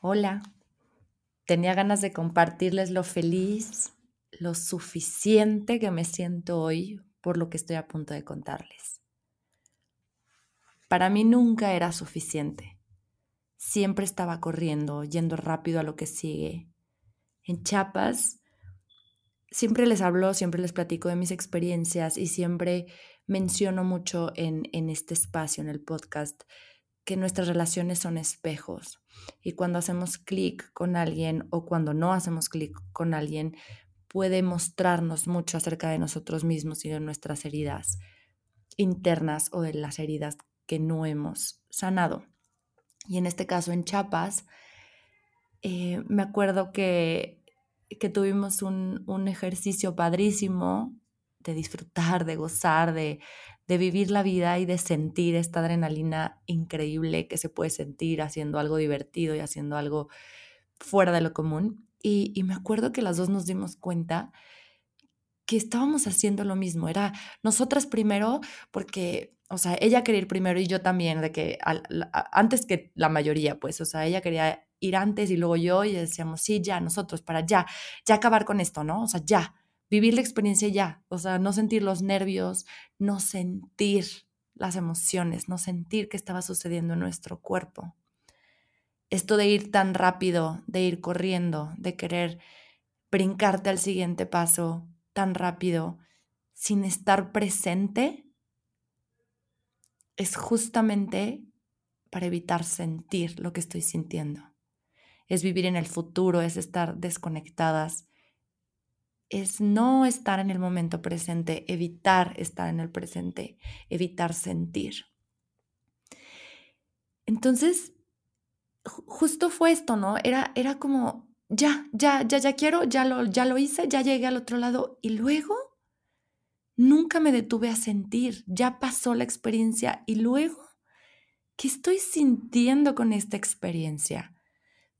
Hola, tenía ganas de compartirles lo feliz, lo suficiente que me siento hoy por lo que estoy a punto de contarles. Para mí nunca era suficiente. Siempre estaba corriendo, yendo rápido a lo que sigue. En Chiapas, siempre les hablo, siempre les platico de mis experiencias y siempre menciono mucho en, en este espacio, en el podcast, que nuestras relaciones son espejos y cuando hacemos clic con alguien o cuando no hacemos clic con alguien, puede mostrarnos mucho acerca de nosotros mismos y de nuestras heridas internas o de las heridas que no hemos sanado. Y en este caso en Chiapas, eh, me acuerdo que, que tuvimos un, un ejercicio padrísimo de disfrutar, de gozar, de, de vivir la vida y de sentir esta adrenalina increíble que se puede sentir haciendo algo divertido y haciendo algo fuera de lo común. Y, me acuerdo que las dos nos dimos cuenta que estábamos haciendo lo mismo. Era nosotras primero, porque, o sea, ella quería ir primero y yo también, de que antes que la mayoría, pues, o sea, ella quería ir antes y luego yo y decíamos, sí, ya, nosotros, para ya, ya acabar con esto, ¿no? O sea, ya, vivir la experiencia ya, o sea, no sentir los nervios, no sentir las emociones, no sentir qué estaba sucediendo en nuestro cuerpo. Esto de ir tan rápido, de ir corriendo, de querer brincarte al siguiente paso tan rápido sin estar presente, es justamente para evitar sentir lo que estoy sintiendo. Es vivir en el futuro, es estar desconectadas, es no estar en el momento presente, evitar estar en el presente, evitar sentir. Entonces, justo fue esto, ¿no? Era, era como, ya, ya, ya, ya quiero, ya lo, ya lo hice, ya llegué al otro lado y luego nunca me detuve a sentir, ya pasó la experiencia y luego, ¿qué estoy sintiendo con esta experiencia?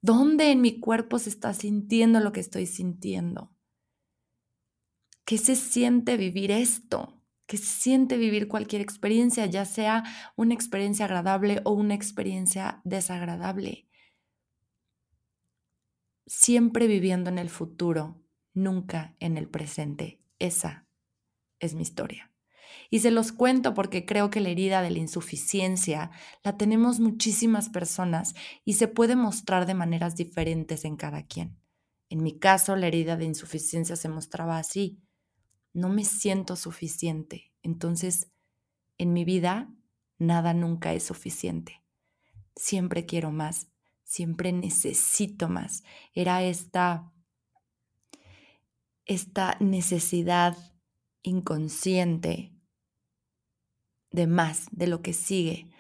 ¿Dónde en mi cuerpo se está sintiendo lo que estoy sintiendo? ¿Qué se siente vivir esto? ¿Qué se siente vivir cualquier experiencia, ya sea una experiencia agradable o una experiencia desagradable? Siempre viviendo en el futuro, nunca en el presente. Esa es mi historia. Y se los cuento porque creo que la herida de la insuficiencia la tenemos muchísimas personas y se puede mostrar de maneras diferentes en cada quien. En mi caso, la herida de insuficiencia se mostraba así no me siento suficiente. Entonces, en mi vida, nada nunca es suficiente. Siempre quiero más, siempre necesito más. Era esta, esta necesidad inconsciente de más, de lo que sigue,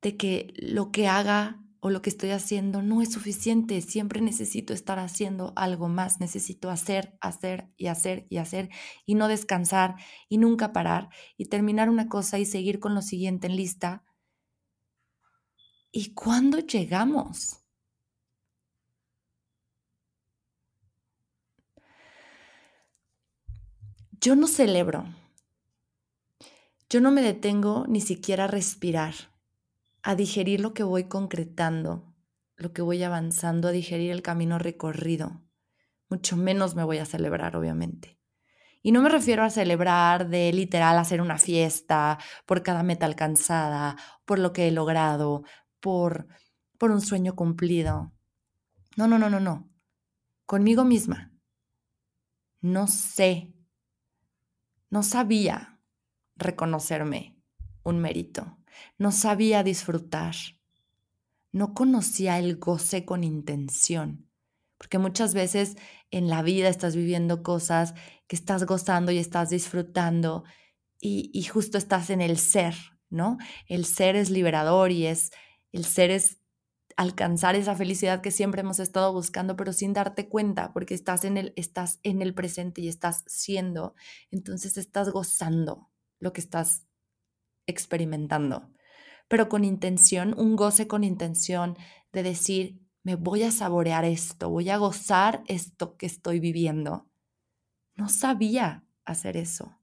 de que lo que haga o lo que estoy haciendo no es suficiente, siempre necesito estar haciendo algo más, necesito hacer, hacer y hacer y hacer y no descansar y nunca parar y terminar una cosa y seguir con lo siguiente en lista. ¿Y cuándo llegamos? Yo no celebro, yo no me detengo ni siquiera a respirar a digerir lo que voy concretando, lo que voy avanzando, a digerir el camino recorrido. Mucho menos me voy a celebrar, obviamente. Y no me refiero a celebrar de literal hacer una fiesta por cada meta alcanzada, por lo que he logrado, por, por un sueño cumplido. No, no, no, no, no. Conmigo misma. No sé, no sabía reconocerme un mérito no sabía disfrutar, no conocía el goce con intención, porque muchas veces en la vida estás viviendo cosas que estás gozando y estás disfrutando y, justo estás en el ser, ¿no? El ser es liberador y es, el ser es, alcanzar esa felicidad que siempre hemos estado buscando, pero sin darte cuenta, porque estás en el, estás en el presente y estás siendo, entonces estás gozando lo que estás experimentando, pero con intención, un goce con intención de decir, me voy a saborear esto, voy a gozar esto que estoy viviendo. No sabía hacer eso.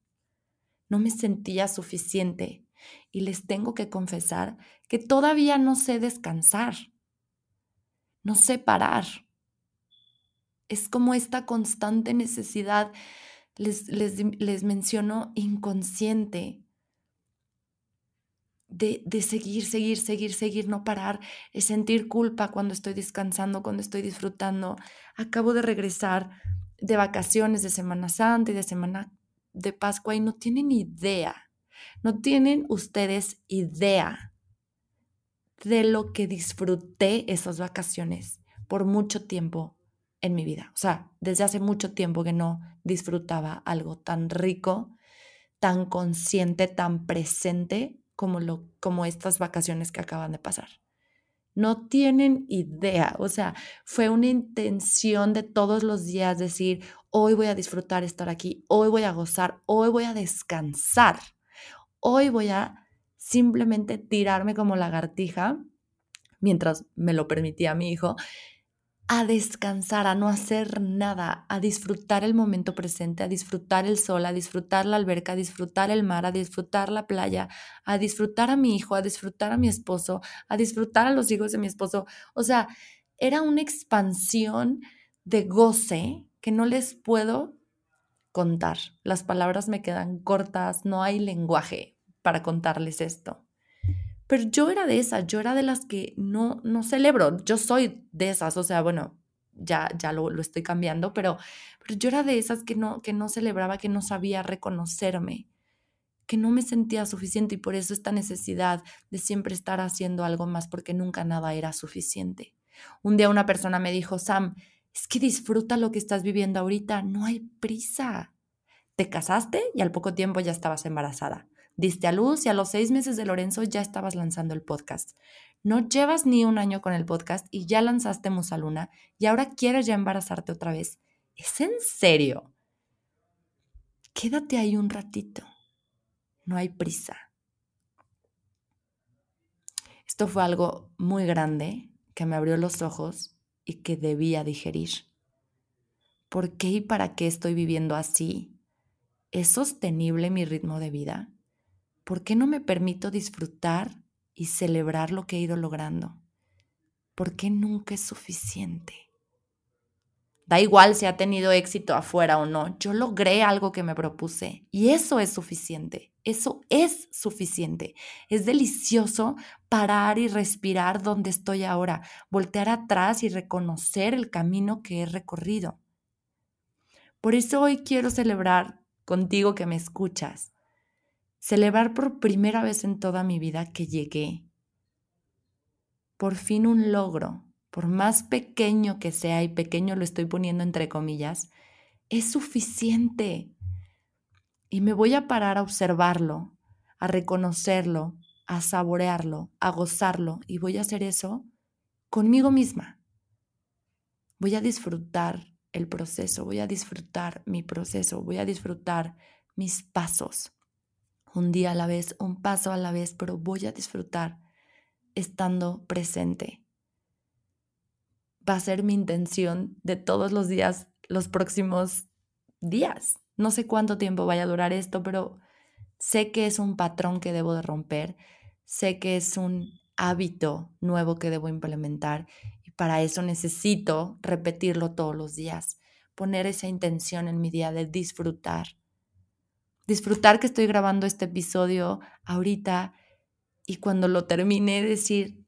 No me sentía suficiente y les tengo que confesar que todavía no sé descansar no sé parar. Es como esta constante necesidad, les, les, menciono, inconsciente, de, seguir, seguir, seguir, seguir, no parar, es sentir culpa cuando estoy descansando, cuando estoy disfrutando. Acabo de regresar de vacaciones de Semana Santa y de Semana de Pascua y no tienen idea, no tienen ustedes idea de lo que disfruté esas vacaciones por mucho tiempo en mi vida. O sea, desde hace mucho tiempo que no disfrutaba algo tan rico, tan consciente, tan presente como, lo, como estas vacaciones que acaban de pasar. No tienen idea, o sea, fue una intención de todos los días decir, hoy voy a disfrutar estar aquí, hoy voy a gozar, hoy voy a descansar, hoy voy a simplemente tirarme como lagartija, mientras me lo permitía mi hijo, a descansar, a no hacer nada, a disfrutar el momento presente, a disfrutar el sol, a disfrutar la alberca, a disfrutar el mar, a disfrutar la playa, a disfrutar a mi hijo, a disfrutar a mi esposo, a disfrutar a los hijos de mi esposo. O sea, era una expansión de goce que no les puedo contar. Las palabras me quedan cortas, no hay lenguaje para contarles esto. Pero yo era de esas, yo era de las que no, no celebro, yo soy de esas, o sea, bueno, ya, ya lo, lo estoy cambiando, pero, pero yo era de esas que no, que no celebraba, que no sabía reconocerme, que no me sentía suficiente y por eso esta necesidad de siempre estar haciendo algo más porque nunca nada era suficiente. Un día una persona me dijo, Sam, es que disfruta lo que estás viviendo ahorita, no hay prisa. Te casaste y al poco tiempo ya estabas embarazada. Diste a luz y a los seis meses de Lorenzo ya estabas lanzando el podcast. No llevas ni un año con el podcast y ya lanzaste Musaluna y ahora quieres ya embarazarte otra vez. ¿Es en serio? Quédate ahí un ratito. No hay prisa. Esto fue algo muy grande que me abrió los ojos y que debía digerir. ¿Por qué y para qué estoy viviendo así? ¿Es sostenible mi ritmo de vida? ¿Por qué no me permito disfrutar y celebrar lo que he ido logrando? ¿Por qué nunca es suficiente? Da igual si ha tenido éxito afuera o no, yo logré algo que me propuse y eso es suficiente, eso es suficiente. Es delicioso parar y respirar donde estoy ahora, voltear atrás y reconocer el camino que he recorrido. Por eso hoy quiero celebrar contigo que me escuchas celebrar por primera vez en toda mi vida que llegué. Por fin un logro, por más pequeño que sea, y pequeño lo estoy poniendo entre comillas, es suficiente. Y me voy a parar a observarlo, a reconocerlo, a saborearlo, a gozarlo, y voy a hacer eso conmigo misma. Voy a disfrutar el proceso, voy a disfrutar mi proceso, voy a disfrutar mis pasos un día a la vez, un paso a la vez, pero voy a disfrutar estando presente. Va a ser mi intención de todos los días, los próximos días. No sé cuánto tiempo vaya a durar esto, pero sé que es un patrón que debo de romper, sé que es un hábito nuevo que debo implementar y para eso necesito repetirlo todos los días, poner esa intención en mi día de disfrutar disfrutar que estoy grabando este episodio ahorita y cuando lo termine decir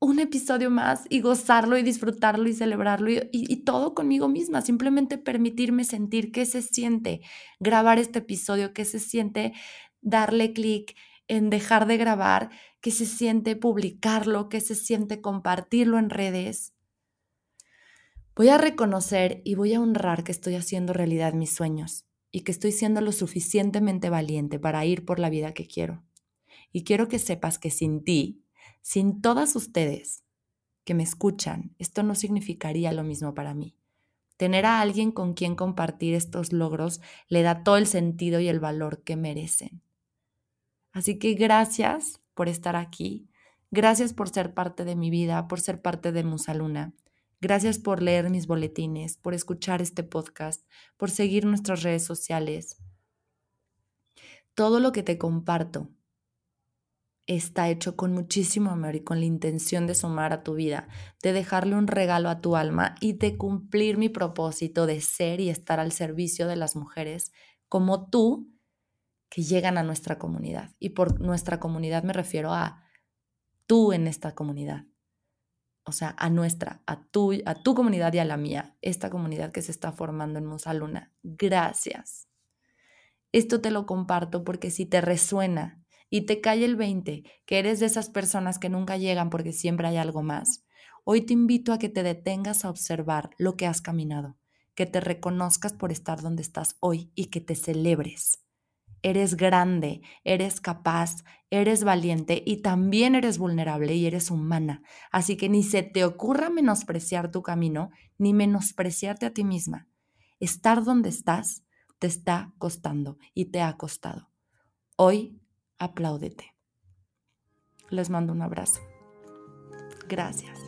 un episodio más y gozarlo y disfrutarlo y celebrarlo y, todo conmigo misma, simplemente permitirme sentir qué se siente grabar este episodio, qué se siente darle clic en dejar de grabar, qué se siente publicarlo, qué se siente compartirlo en redes. Voy a reconocer y voy a honrar que estoy haciendo realidad mis sueños y que estoy siendo lo suficientemente valiente para ir por la vida que quiero. Y quiero que sepas que sin ti, sin todas ustedes que me escuchan, esto no significaría lo mismo para mí. Tener a alguien con quien compartir estos logros le da todo el sentido y el valor que merecen. Así que gracias por estar aquí, gracias por ser parte de mi vida, por ser parte de Musaluna. Gracias por leer mis boletines, por escuchar este podcast, por seguir nuestras redes sociales. Todo lo que te comparto está hecho con muchísimo amor y con la intención de sumar a tu vida, de dejarle un regalo a tu alma y de cumplir mi propósito de ser y estar al servicio de las mujeres como tú que llegan a nuestra comunidad. Y por nuestra comunidad me refiero a tú en esta comunidad o sea, a nuestra, a tu, a tu comunidad y a la mía, esta comunidad que se está formando en Musaluna. Gracias. Esto te lo comparto porque si te resuena y te cae el 20, que eres de esas personas que nunca llegan porque siempre hay algo más, hoy te invito a que te detengas a observar lo que has caminado, que te reconozcas por estar donde estás hoy y que te celebres. Eres grande, eres capaz, eres valiente y también eres vulnerable y eres humana. Así que ni se te ocurra menospreciar tu camino ni menospreciarte a ti misma. Estar donde estás te está costando y te ha costado. Hoy apláudete. Les mando un abrazo. Gracias.